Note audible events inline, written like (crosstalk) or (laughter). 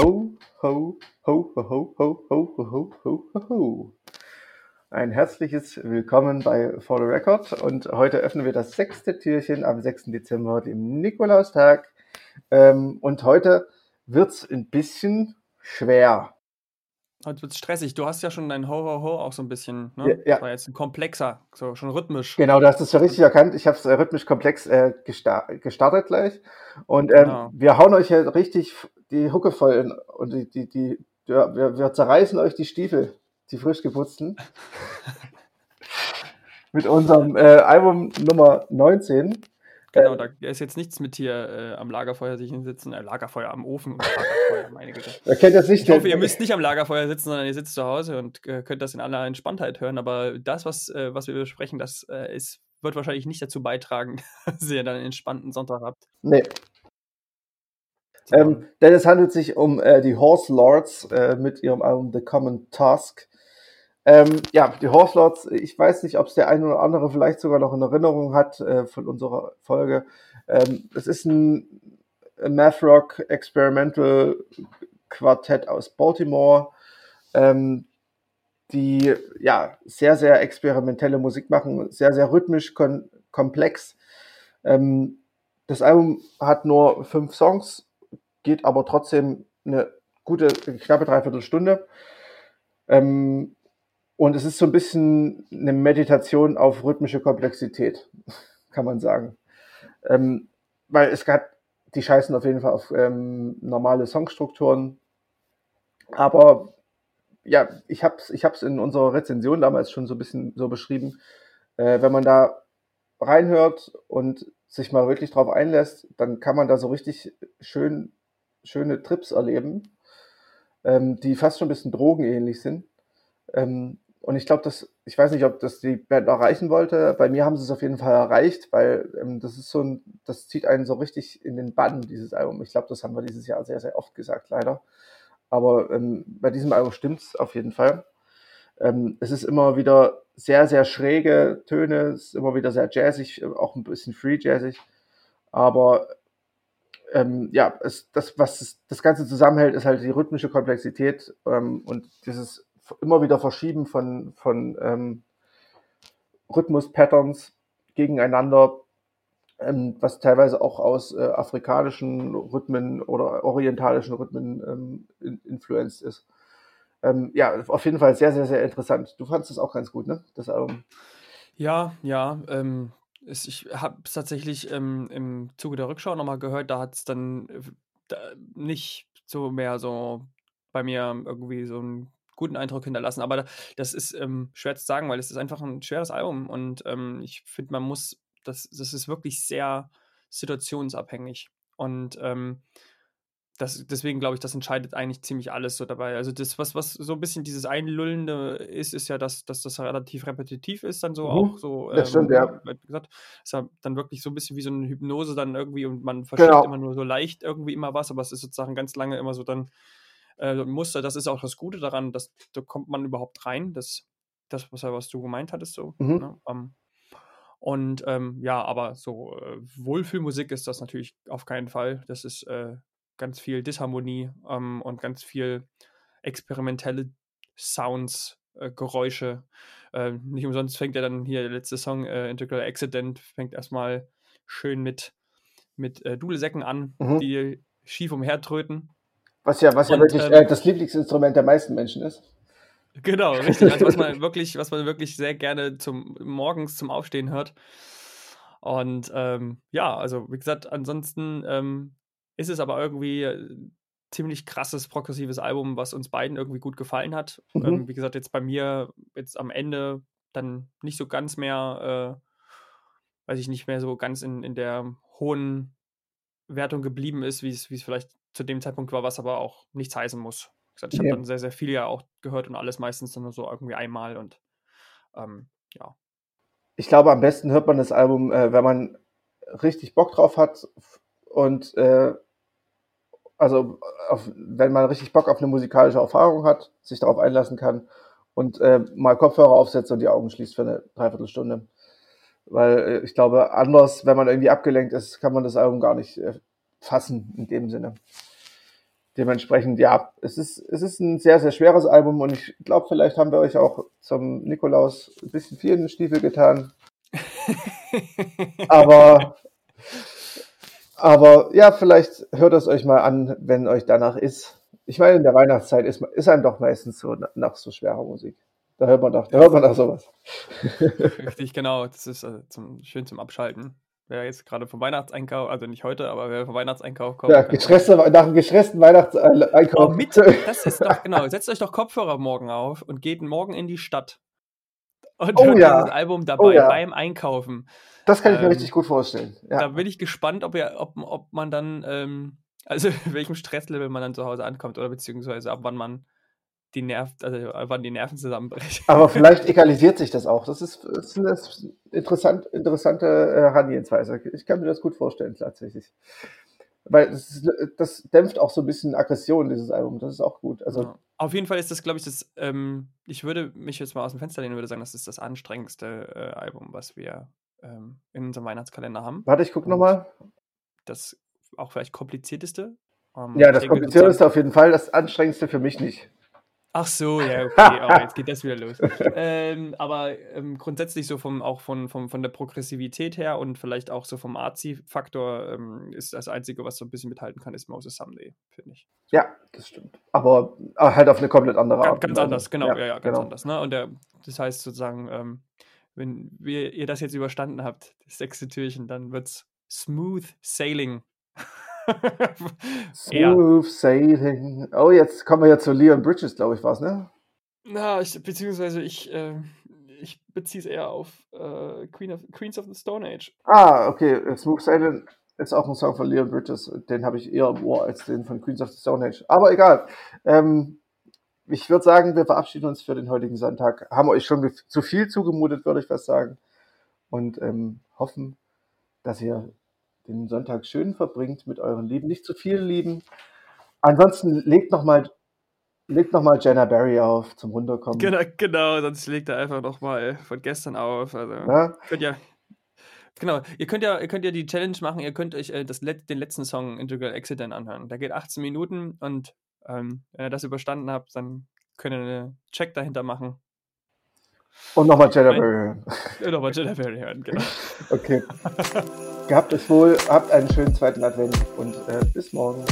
Ho, ho, ho, ho, ho, ho, ho, ho, ho, ho, ho. Ein herzliches Willkommen bei For the Record und heute öffnen wir das sechste Türchen am 6. Dezember, dem Nikolaustag. Ähm, und heute wird's ein bisschen schwer. Heute wird stressig. Du hast ja schon dein Ho-Ho-Ho auch so ein bisschen, ne? Ja, ja. War jetzt ein komplexer, so schon rhythmisch. Genau, du hast es ja richtig erkannt. Ich habe es äh, rhythmisch komplex äh, gesta gestartet gleich. Und ähm, Genau. wir hauen euch ja richtig die Hucke voll in, und die, die, die, ja, wir, wir zerreißen euch die Stiefel, die frisch geputzten. (laughs) Mit unserem äh, Album Nummer 19. Genau, Äh, da ist jetzt nichts mit hier äh, am Lagerfeuer sich hinsetzen, äh, Lagerfeuer am Ofen und Lagerfeuer, (laughs) meine Güte. Wer kennt das nicht? Ich hoffe, ihr müsst nicht am Lagerfeuer sitzen, sondern ihr sitzt zu Hause und äh, könnt das in aller Entspanntheit hören. Aber das, was, äh, was wir besprechen, das äh, ist, wird wahrscheinlich nicht dazu beitragen, (laughs) dass ihr dann einen entspannten Sonntag habt. Nee. Ähm, denn es handelt sich um äh, die Horse Lords mit ihrem Album The Common Task. Ähm, ja, die Horse Lords, ich weiß nicht, ob es der eine oder andere vielleicht sogar noch in Erinnerung hat äh, von unserer Folge. Ähm, es ist ein Math Rock Experimental Quartett aus Baltimore, ähm, die ja sehr, sehr experimentelle Musik machen, sehr, sehr rhythmisch, komplex. Ähm, das Album hat nur fünf Songs, geht aber trotzdem eine gute, knappe Dreiviertelstunde. Ähm, und es ist so ein bisschen eine Meditation auf rhythmische Komplexität, (laughs) kann man sagen. Ähm, weil es hat, die scheißen auf jeden Fall auf ähm, normale Songstrukturen. Aber ja, ich habe es ich hab's in unserer Rezension damals schon so ein bisschen so beschrieben. Äh, wenn man da reinhört und sich mal wirklich drauf einlässt, dann kann man da so richtig schön, schöne Trips erleben, ähm, die fast schon ein bisschen drogenähnlich sind. Ähm, und ich glaube, dass, ich weiß nicht, ob das die Band erreichen wollte. Bei mir haben sie es auf jeden Fall erreicht, weil ähm, das ist so ein, das zieht einen so richtig in den Bann, dieses Album. Ich glaube, das haben wir dieses Jahr sehr, sehr oft gesagt, leider. Aber ähm, bei diesem Album stimmt's auf jeden Fall. Ähm, es ist immer wieder sehr, sehr schräge Töne, es ist immer wieder sehr jazzig, auch ein bisschen free jazzig. Aber ähm, ja, es, das, was das Ganze zusammenhält, ist halt die rhythmische Komplexität ähm, und dieses immer wieder Verschieben von, von ähm, Rhythmus-Patterns gegeneinander, ähm, was teilweise auch aus äh, afrikanischen Rhythmen oder orientalischen Rhythmen ähm, in, influenced ist. Ähm, ja, auf jeden Fall sehr, sehr, sehr interessant. Du fandest das auch ganz gut, ne? Das Album. Ja, ja. Ähm, es, ich habe es tatsächlich ähm, im Zuge der Rückschau nochmal gehört, da hat es dann äh, da nicht so mehr so bei mir irgendwie so einen guten Eindruck hinterlassen. Aber da, das ist ähm, schwer zu sagen, weil es ist einfach ein schweres Album und ähm, ich finde, man muss, das, das ist wirklich sehr situationsabhängig. Und ähm, das, deswegen glaube ich, das entscheidet eigentlich ziemlich alles so dabei. Also das, was, was so ein bisschen dieses Einlullende ist, ist ja, dass, dass das relativ repetitiv ist, dann so Mhm. auch so, Das stimmt, ja. wie gesagt, ist ja dann wirklich so ein bisschen wie so eine Hypnose dann irgendwie und man versteht Genau. immer nur so leicht irgendwie immer was, aber es ist sozusagen ganz lange immer so dann äh, Muster. Das ist auch das Gute daran, dass da kommt man überhaupt rein. Das, das was, was du gemeint hattest, so. Mhm. Ne? Ähm, und ähm, ja, aber so äh, Wohlfühlmusik ist das natürlich auf keinen Fall. Das ist äh, ganz viel Disharmonie ähm, und ganz viel experimentelle Sounds, äh, Geräusche. Äh, nicht umsonst fängt ja dann hier der letzte Song, äh, Integral Accident, fängt erstmal schön mit, mit äh, Dudelsäcken an, Mhm. die schief umhertröten. Was ja, was ja Und, wirklich ähm, äh, das Lieblingsinstrument der meisten Menschen ist. Genau, (laughs) richtig. Also was man wirklich, was man wirklich sehr gerne zum morgens zum Aufstehen hört. Und ähm, ja, also wie gesagt, ansonsten ähm, ist es aber irgendwie äh, ziemlich krasses progressives Album, was uns beiden irgendwie gut gefallen hat. Mhm. Ähm, wie gesagt, jetzt bei mir jetzt am Ende dann nicht so ganz mehr, äh, weiß ich nicht mehr so ganz in, in der hohen Wertung geblieben ist, wie es vielleicht zu dem Zeitpunkt war, was aber auch nichts heißen muss. Gesagt, ich habe dann sehr, sehr viel ja auch gehört und alles meistens dann nur so irgendwie einmal und ähm, ja. Ich glaube, am besten hört man das Album, äh, wenn man richtig Bock drauf hat und äh, also auf, wenn man richtig Bock auf eine musikalische Erfahrung hat, sich darauf einlassen kann und äh, mal Kopfhörer aufsetzt und die Augen schließt für eine Dreiviertelstunde. Weil äh, ich glaube, anders, wenn man irgendwie abgelenkt ist, kann man das Album gar nicht äh, fassen in dem Sinne. dementsprechend, ja, es ist, es ist ein sehr, sehr schweres Album und ich glaube, vielleicht haben wir euch auch zum Nikolaus ein bisschen viel in den Stiefel getan. (laughs) aber, aber ja, vielleicht hört es euch mal an, wenn euch danach ist. Ich meine, in der Weihnachtszeit ist, ist einem doch meistens so nach so schwerer Musik. Da hört man doch, da hört man doch sowas. Richtig, genau. Das ist äh, zum, schön zum Abschalten. Wer jetzt gerade vom Weihnachtseinkauf, also nicht heute, aber wer vom Weihnachtseinkauf kommt. Ja, gestresste, nach einem gestressten Weihnachtseinkauf. Oh, mit, das ist doch, genau. Setzt euch doch Kopfhörer morgen auf und geht morgen in die Stadt. Und Oh hört ja. dieses Album dabei Oh ja. beim Einkaufen. Das kann ich mir Ähm, richtig gut vorstellen. Da Ja. bin ich gespannt, ob, ihr, ob, ob man dann, ähm, also (laughs) welchem Stresslevel man dann zu Hause ankommt oder beziehungsweise ab wann man die Nerv, also wann die Nerven zusammenbrechen. Aber (laughs) vielleicht egalisiert sich das auch. Das ist, das ist eine interessant, interessante äh, Herangehensweise. Ich kann mir das gut vorstellen, tatsächlich. Weil das, ist, das dämpft auch so ein bisschen Aggression, dieses Album. Das ist auch gut. Also, Ja. Auf jeden Fall ist das, glaube ich, das, ähm, ich würde mich jetzt mal aus dem Fenster lehnen und würde sagen, das ist das anstrengendste äh, Album, was wir ähm, in unserem Weihnachtskalender haben. warte, ich guck nochmal. Das auch vielleicht komplizierteste. Ähm, Ja, das komplizierteste auf jeden Fall. Das anstrengendste für mich nicht. Ach so, (laughs) ja, okay, oh, jetzt geht das wieder los. ähm, aber ähm, grundsätzlich so vom, auch von, vom, von der Progressivität her und vielleicht auch so vom Artsy-Faktor ähm, ist das Einzige, was so ein bisschen mithalten kann, ist Moses Someday, finde ich. Ja, das stimmt. Aber äh, halt auf eine komplett andere Ganz, Art. ganz Weise. anders, genau, ja, ja, ganz genau. anders. Ne? Und der, das heißt sozusagen, ähm, wenn wir, ihr das jetzt überstanden habt, das sechste Türchen, dann wird's smooth sailing. (laughs) Smooth Sailing. Oh, jetzt kommen wir ja zu Leon Bridges, glaube ich, was, ne? Na, ich, beziehungsweise ich, äh, ich beziehe es eher auf äh, Queen of, Queens of the Stone Age. Ah, okay. Smooth Sailing ist auch ein Song von Leon Bridges. Den habe ich eher im Ohr als den von Queens of the Stone Age. Aber egal. Ähm, ich würde sagen, wir verabschieden uns für den heutigen Sonntag. Haben euch schon zu viel zugemutet, würde ich fast sagen. Und ähm, hoffen, dass ihr den Sonntag schön verbringt mit euren Lieben. Nicht zu viel Lieben. Ansonsten legt nochmal legt noch mal Jenna Barry auf zum Runterkommen. Genau, genau, sonst legt er einfach nochmal von gestern auf. Also, Ja? könnt ja. Genau, ihr könnt ja, ihr könnt ja die Challenge machen, ihr könnt euch äh, das, den letzten Song Integral Accident anhören. Der geht 18 Minuten und ähm, wenn ihr das überstanden habt, dann könnt ihr einen Check dahinter machen. Und nochmal Jenna. Barry hören. Oder mal Jenna Barry hören, genau. (laughs) Okay. (laughs) Gehabt euch wohl, habt einen schönen zweiten Advent und äh, bis morgen.